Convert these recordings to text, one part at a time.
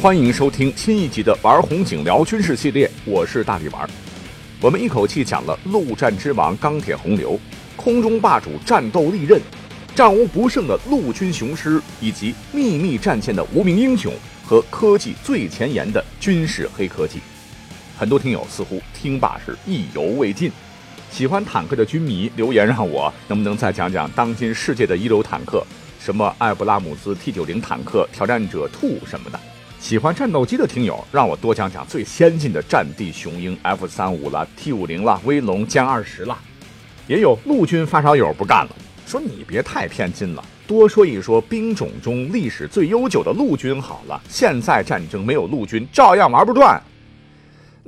欢迎收听新一集的玩红警聊军事系列，我是大力丸。我们一口气讲了陆战之王钢铁洪流、空中霸主战斗利刃、战无不胜的陆军雄狮，以及秘密战线的无名英雄和科技最前沿的军事黑科技。很多听友似乎听罢是意犹未尽，喜欢坦克的军迷留言让我能不能再讲讲当今世界的一流坦克，什么艾布拉姆斯 T 九零坦克、挑战者 Two 什么的。喜欢战斗机的听友，让我多讲讲最先进的战地雄鹰 F 三五了、T 五零了、威龙歼二十了。也有陆军发烧友不干了，说你别太偏心了，多说一说兵种中历史最悠久的陆军好了。现在战争没有陆军，照样玩不转。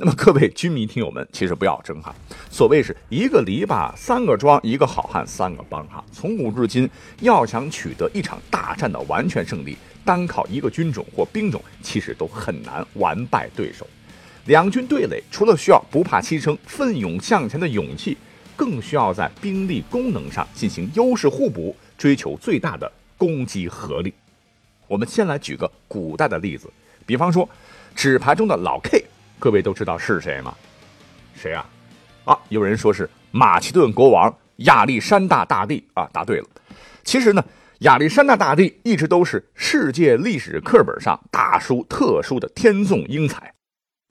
那么各位军迷听友们，其实不要争哈。所谓是一个篱笆三个桩，一个好汉三个帮哈。从古至今，要想取得一场大战的完全胜利。单靠一个军种或兵种，其实都很难完败对手。两军对垒，除了需要不怕牺牲、奋勇向前的勇气，更需要在兵力功能上进行优势互补，追求最大的攻击合力。我们先来举个古代的例子，比方说纸牌中的老 K，各位都知道是谁吗？谁啊？啊，有人说是马其顿国王亚历山大大帝啊，答对了。其实呢。亚历山大大帝一直都是世界历史课本上大书特书的天纵英才，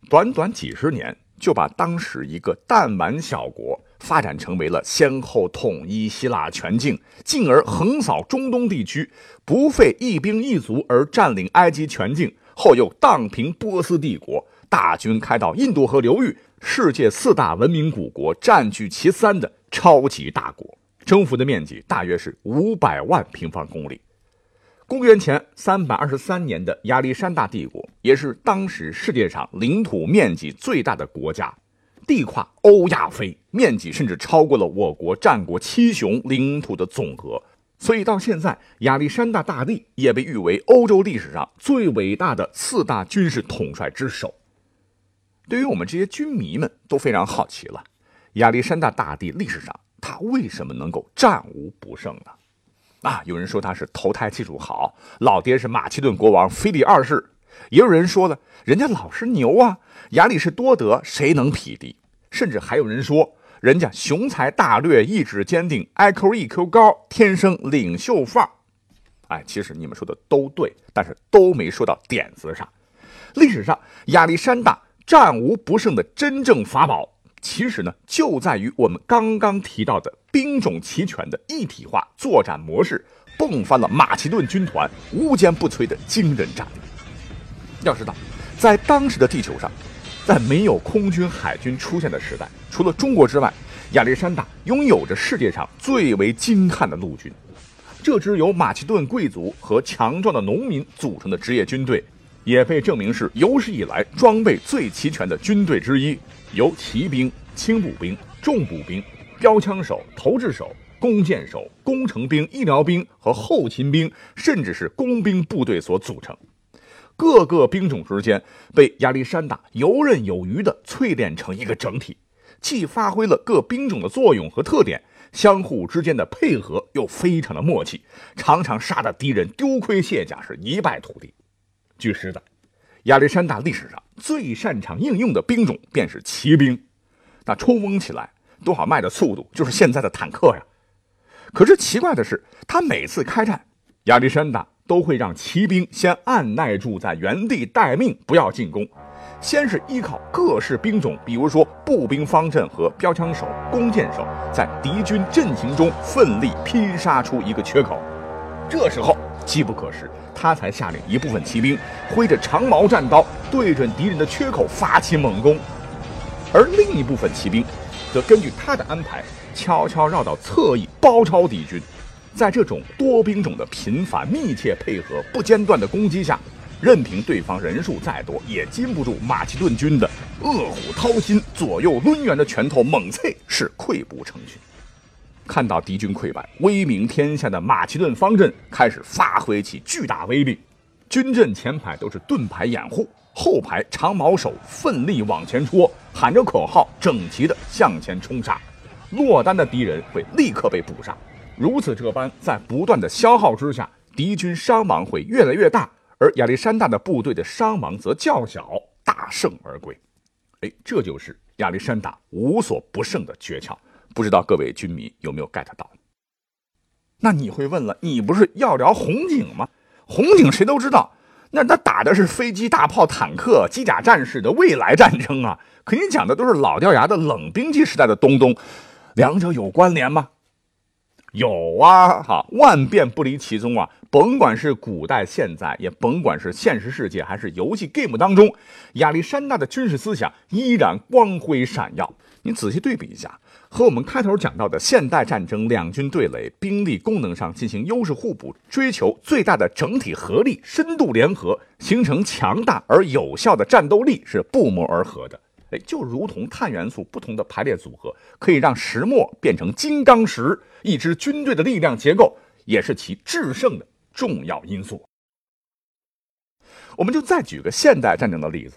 短短几十年就把当时一个弹丸小国发展成为了先后统一希腊全境，进而横扫中东地区，不费一兵一卒而占领埃及全境，后又荡平波斯帝国，大军开到印度河流域，世界四大文明古国占据其三的超级大国。征服的面积大约是五百万平方公里。公元前三百二十三年的亚历山大帝国，也是当时世界上领土面积最大的国家，地跨欧亚非，面积甚至超过了我国战国七雄领土的总和。所以到现在，亚历山大大帝也被誉为欧洲历史上最伟大的四大军事统帅之首。对于我们这些军迷们都非常好奇了，亚历山大大帝历史上。他为什么能够战无不胜呢？啊，有人说他是投胎技术好，老爹是马其顿国王腓力二世；也有人说了，人家老师牛啊，亚里士多德谁能匹敌？甚至还有人说，人家雄才大略，意志坚定，IQ EQ 高，天生领袖范儿。哎，其实你们说的都对，但是都没说到点子上。历史上亚历山大战无不胜的真正法宝。其实呢，就在于我们刚刚提到的兵种齐全的一体化作战模式，迸发了马其顿军团无坚不摧的惊人战力。要知道，在当时的地球上，在没有空军海军出现的时代，除了中国之外，亚历山大拥有着世界上最为精悍的陆军。这支由马其顿贵族和强壮的农民组成的职业军队，也被证明是有史以来装备最齐全的军队之一。由骑兵、轻步兵、重步兵、标枪手、投掷手、弓箭手、工程兵、医疗兵和后勤兵，甚至是工兵部队所组成。各个兵种之间被亚历山大游刃有余地淬炼成一个整体，既发挥了各兵种的作用和特点，相互之间的配合又非常的默契，常常杀得敌人丢盔卸甲，是一败涂地。据实载。亚历山大历史上最擅长应用的兵种便是骑兵，那冲锋起来多少迈的速度就是现在的坦克呀。可是奇怪的是，他每次开战，亚历山大都会让骑兵先按耐住在原地待命，不要进攻，先是依靠各式兵种，比如说步兵方阵和标枪手、弓箭手，在敌军阵型中奋力拼杀出一个缺口。这时候机不可失。他才下令一部分骑兵挥着长矛战刀对准敌人的缺口发起猛攻，而另一部分骑兵则根据他的安排悄悄绕到侧翼包抄敌军。在这种多兵种的频繁密切配合、不间断的攻击下，任凭对方人数再多，也禁不住马其顿军的饿虎掏心、左右抡圆的拳头猛刺，是溃不成军。看到敌军溃败，威名天下的马其顿方阵开始发挥起巨大威力。军阵前排都是盾牌掩护，后排长矛手奋力往前戳，喊着口号，整齐地向前冲杀。落单的敌人会立刻被捕杀。如此这般，在不断的消耗之下，敌军伤亡会越来越大，而亚历山大的部队的伤亡则较小，大胜而归。哎，这就是亚历山大无所不胜的诀窍。不知道各位军迷有没有 get 到？那你会问了，你不是要聊红警吗？红警谁都知道，那那打的是飞机、大炮、坦克、机甲战士的未来战争啊，肯定讲的都是老掉牙的冷兵器时代的东东，两者有关联吗？有啊，哈，万变不离其宗啊！甭管是古代、现在，也甭管是现实世界还是游戏 game 当中，亚历山大的军事思想依然光辉闪耀。你仔细对比一下，和我们开头讲到的现代战争两军对垒，兵力功能上进行优势互补，追求最大的整体合力、深度联合，形成强大而有效的战斗力，是不谋而合的。哎，就如同碳元素不同的排列组合，可以让石墨变成金刚石。一支军队的力量结构也是其制胜的重要因素。我们就再举个现代战争的例子，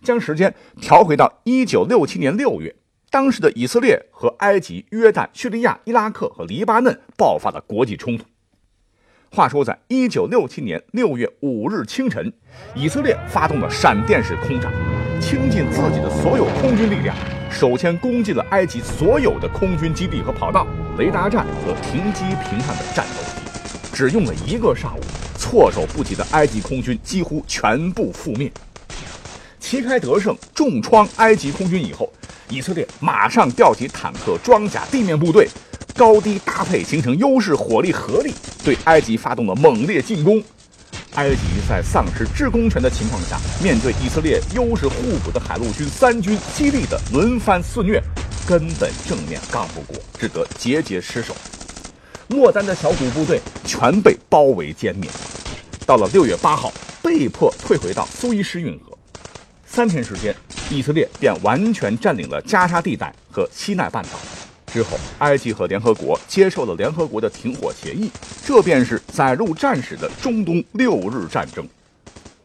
将时间调回到一九六七年六月，当时的以色列和埃及、约旦、叙利亚、伊拉克和黎巴嫩爆发了国际冲突。话说，在一九六七年六月五日清晨，以色列发动了闪电式空战，倾尽自己的所有空军力量，首先攻击了埃及所有的空军基地和跑道、雷达站和停机坪上的战斗机。只用了一个上午，措手不及的埃及空军几乎全部覆灭。旗开得胜，重创埃及空军以后，以色列马上调集坦克、装甲、地面部队。高低搭配形成优势火力合力，对埃及发动了猛烈进攻。埃及在丧失制空权的情况下，面对以色列优势互补的海陆军三军激烈的轮番肆虐，根本正面刚不过，只得节节失守。落单的小股部队全被包围歼灭。到了六月八号，被迫退回到苏伊士运河。三天时间，以色列便完全占领了加沙地带和西奈半岛。之后，埃及和联合国接受了联合国的停火协议，这便是载入战史的中东六日战争。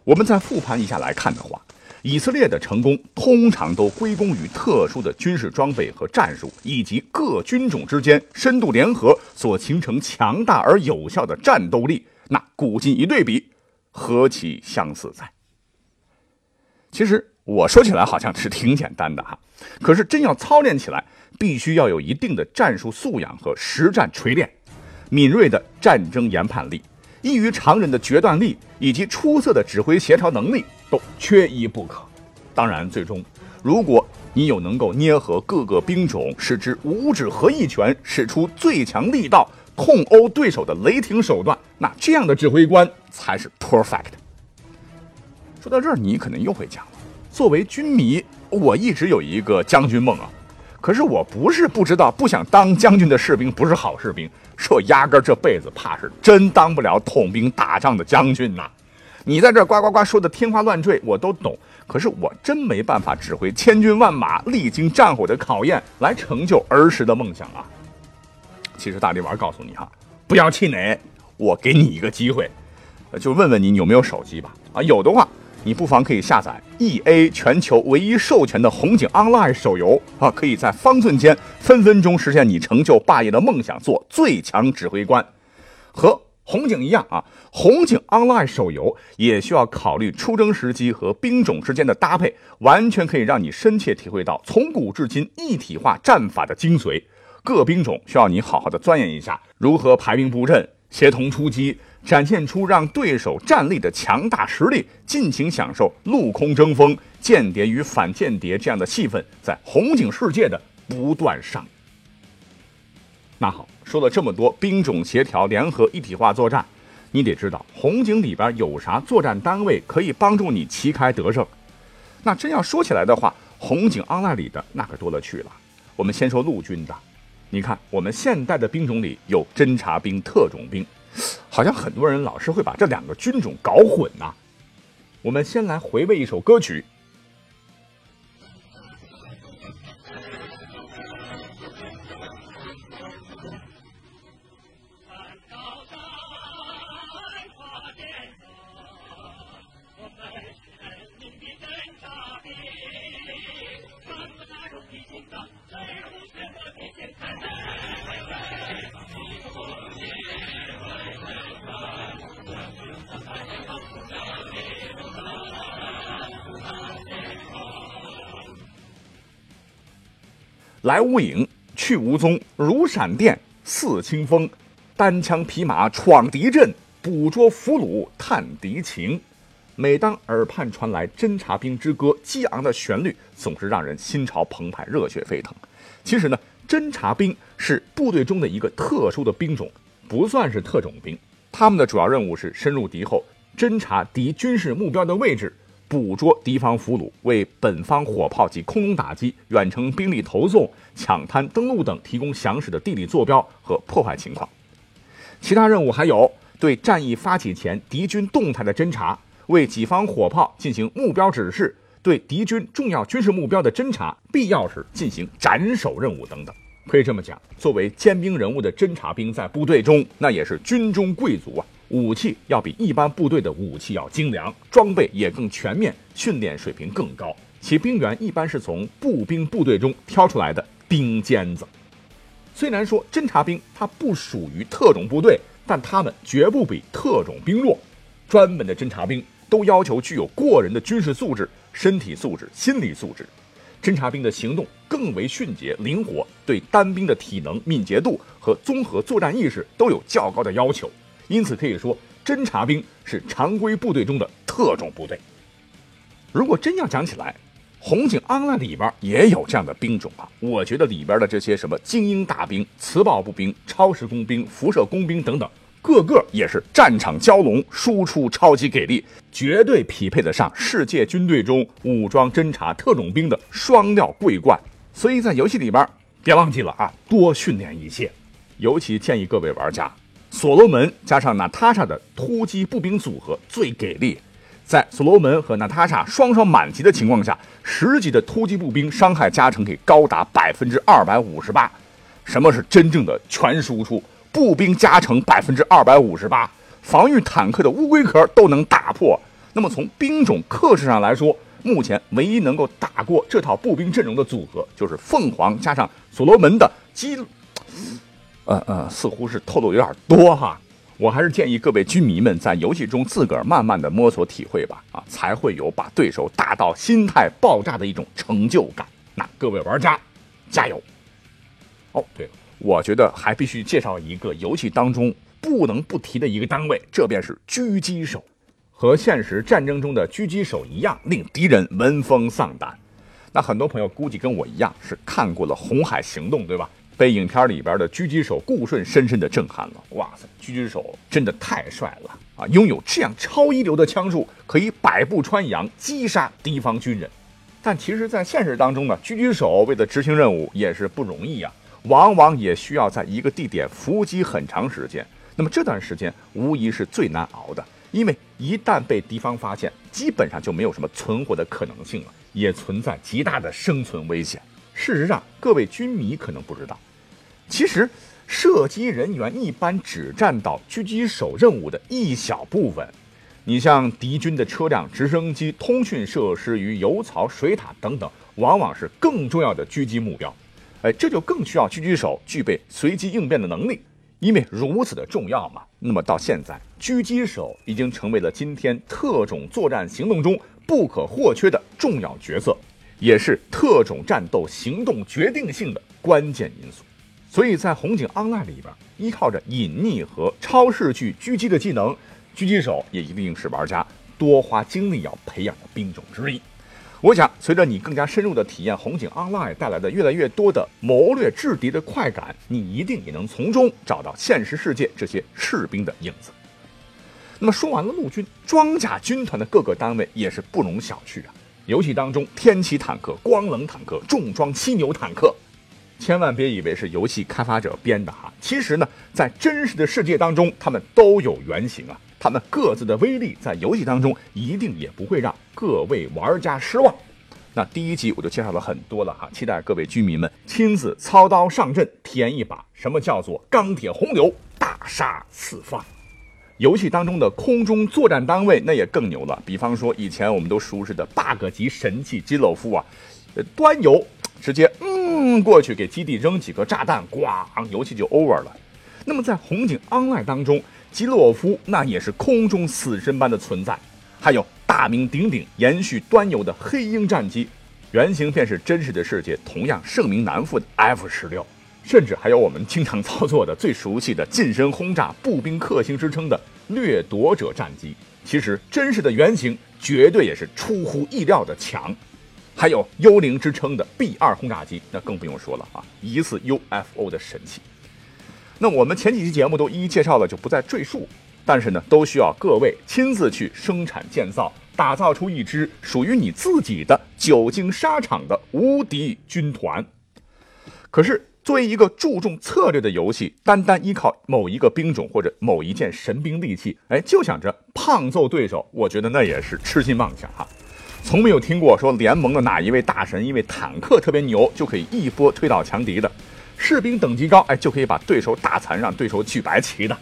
我们再复盘一下来看的话，以色列的成功通常都归功于特殊的军事装备和战术，以及各军种之间深度联合所形成强大而有效的战斗力。那古今一对比，何其相似在！其实我说起来好像是挺简单的哈，可是真要操练起来。必须要有一定的战术素养和实战锤炼，敏锐的战争研判力、异于常人的决断力以及出色的指挥协调能力都缺一不可。当然，最终如果你有能够捏合各个兵种，使之五指合一拳，使出最强力道，痛殴对手的雷霆手段，那这样的指挥官才是 perfect。说到这儿，你可能又会讲了，作为军迷，我一直有一个将军梦啊。可是我不是不知道，不想当将军的士兵不是好士兵，是我压根这辈子怕是真当不了统兵打仗的将军呐。你在这呱呱呱说的天花乱坠，我都懂。可是我真没办法指挥千军万马，历经战火的考验来成就儿时的梦想啊。其实大力丸告诉你哈，不要气馁，我给你一个机会，就问问你有没有手机吧。啊，有的话。你不妨可以下载 E A 全球唯一授权的红警 Online 手游啊，可以在方寸间分分钟实现你成就霸业的梦想，做最强指挥官。和红警一样啊，红警 Online 手游也需要考虑出征时机和兵种之间的搭配，完全可以让你深切体会到从古至今一体化战法的精髓。各兵种需要你好好的钻研一下，如何排兵布阵、协同出击。展现出让对手战力的强大实力，尽情享受陆空争锋、间谍与反间谍这样的戏份，在红警世界的不断上演。那好，说了这么多兵种协调、联合一体化作战，你得知道红警里边有啥作战单位可以帮助你旗开得胜。那真要说起来的话，红警档案里的那可多了去了。我们先说陆军的，你看我们现代的兵种里有侦察兵、特种兵。好像很多人老是会把这两个军种搞混呐。我们先来回味一首歌曲。来无影，去无踪，如闪电，似清风，单枪匹马闯敌阵，捕捉俘虏，探敌情。每当耳畔传来《侦察兵之歌》激昂的旋律，总是让人心潮澎湃、热血沸腾。其实呢，侦察兵是部队中的一个特殊的兵种，不算是特种兵。他们的主要任务是深入敌后，侦察敌军事目标的位置。捕捉敌方俘虏，为本方火炮及空中打击、远程兵力投送、抢滩登陆等提供详实的地理坐标和破坏情况。其他任务还有对战役发起前敌军动态的侦察，为己方火炮进行目标指示，对敌军重要军事目标的侦察，必要时进行斩首任务等等。可以这么讲，作为尖兵人物的侦察兵，在部队中那也是军中贵族啊。武器要比一般部队的武器要精良，装备也更全面，训练水平更高。其兵员一般是从步兵部队中挑出来的兵尖子。虽然说侦察兵它不属于特种部队，但他们绝不比特种兵弱。专门的侦察兵都要求具有过人的军事素质、身体素质、心理素质。侦察兵的行动更为迅捷灵活，对单兵的体能、敏捷度和综合作战意识都有较高的要求。因此可以说，侦察兵是常规部队中的特种部队。如果真要讲起来，红警 online 里边也有这样的兵种啊。我觉得里边的这些什么精英大兵、磁暴步兵、超时工兵、辐射工兵等等，个个也是战场蛟龙，输出超级给力，绝对匹配得上世界军队中武装侦察特种兵的双料桂冠。所以在游戏里边，别忘记了啊，多训练一些。尤其建议各位玩家。所罗门加上娜塔莎的突击步兵组合最给力，在所罗门和娜塔莎双双满级的情况下，十级的突击步兵伤害加成可以高达百分之二百五十八。什么是真正的全输出？步兵加成百分之二百五十八，防御坦克的乌龟壳都能打破。那么从兵种克制上来说，目前唯一能够打过这套步兵阵容的组合，就是凤凰加上所罗门的基。呃呃，似乎是透露有点多哈，我还是建议各位军迷们在游戏中自个儿慢慢的摸索体会吧，啊，才会有把对手打到心态爆炸的一种成就感。那各位玩家，加油！哦，对了，我觉得还必须介绍一个游戏当中不能不提的一个单位，这便是狙击手，和现实战争中的狙击手一样，令敌人闻风丧胆。那很多朋友估计跟我一样是看过了《红海行动》，对吧？被影片里边的狙击手顾顺深深的震撼了。哇塞，狙击手真的太帅了啊！拥有这样超一流的枪术，可以百步穿杨击杀敌方军人。但其实，在现实当中呢，狙击手为了执行任务也是不容易啊，往往也需要在一个地点伏击很长时间。那么这段时间无疑是最难熬的，因为一旦被敌方发现，基本上就没有什么存活的可能性了，也存在极大的生存危险。事实上，各位军迷可能不知道。其实，射击人员一般只占到狙击手任务的一小部分。你像敌军的车辆、直升机、通讯设施与油槽、水塔等等，往往是更重要的狙击目标。哎，这就更需要狙击手具备随机应变的能力，因为如此的重要嘛。那么到现在，狙击手已经成为了今天特种作战行动中不可或缺的重要角色，也是特种战斗行动决定性的关键因素。所以在红警 online 里边，依靠着隐匿和超视距狙击的技能，狙击手也一定是玩家多花精力要培养的兵种之一。我想，随着你更加深入的体验红警 online 带来的越来越多的谋略制敌的快感，你一定也能从中找到现实世界这些士兵的影子。那么说完了陆军装甲军团的各个单位，也是不容小觑啊。游戏当中，天启坦克、光棱坦克、重装犀牛坦克。千万别以为是游戏开发者编的哈，其实呢，在真实的世界当中，他们都有原型啊。他们各自的威力在游戏当中一定也不会让各位玩家失望。那第一集我就介绍了很多了哈，期待各位居民们亲自操刀上阵，体验一把什么叫做钢铁洪流，大杀四方。游戏当中的空中作战单位那也更牛了，比方说以前我们都熟知的 bug 级神器基洛夫啊，端游直接嗯。过去给基地扔几个炸弹，咣，游戏就 over 了。那么在红警 online 当中，基洛夫那也是空中死神般的存在。还有大名鼎鼎、延续端游的黑鹰战机，原型便是真实的世界同样盛名难副的 F 十六，甚至还有我们经常操作的最熟悉的近身轰炸步兵克星之称的掠夺者战机。其实真实的原型绝对也是出乎意料的强。还有幽灵之称的 B 二轰炸机，那更不用说了啊，疑似 UFO 的神器。那我们前几期节目都一一介绍了，就不再赘述。但是呢，都需要各位亲自去生产建造，打造出一支属于你自己的久经沙场的无敌军团。可是，作为一个注重策略的游戏，单单依靠某一个兵种或者某一件神兵利器，哎，就想着胖揍对手，我觉得那也是痴心妄想哈。从没有听过说联盟的哪一位大神因为坦克特别牛就可以一波推倒强敌的，士兵等级高哎就可以把对手打残让对手举白旗的，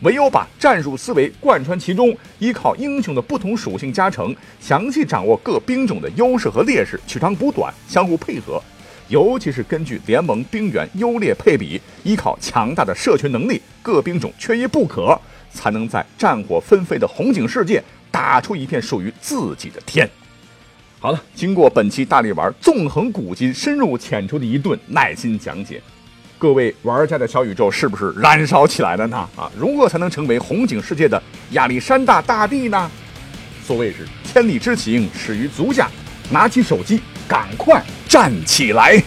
唯有把战术思维贯穿其中，依靠英雄的不同属性加成，详细掌握各兵种的优势和劣势，取长补短，相互配合，尤其是根据联盟兵员优劣配比，依靠强大的社群能力，各兵种缺一不可，才能在战火纷飞的红警世界打出一片属于自己的天。好了，经过本期大力丸纵横古今、深入浅出的一顿耐心讲解，各位玩家的小宇宙是不是燃烧起来了呢？啊，如何才能成为红警世界的亚历山大大帝呢？所谓是千里之行，始于足下，拿起手机，赶快站起来！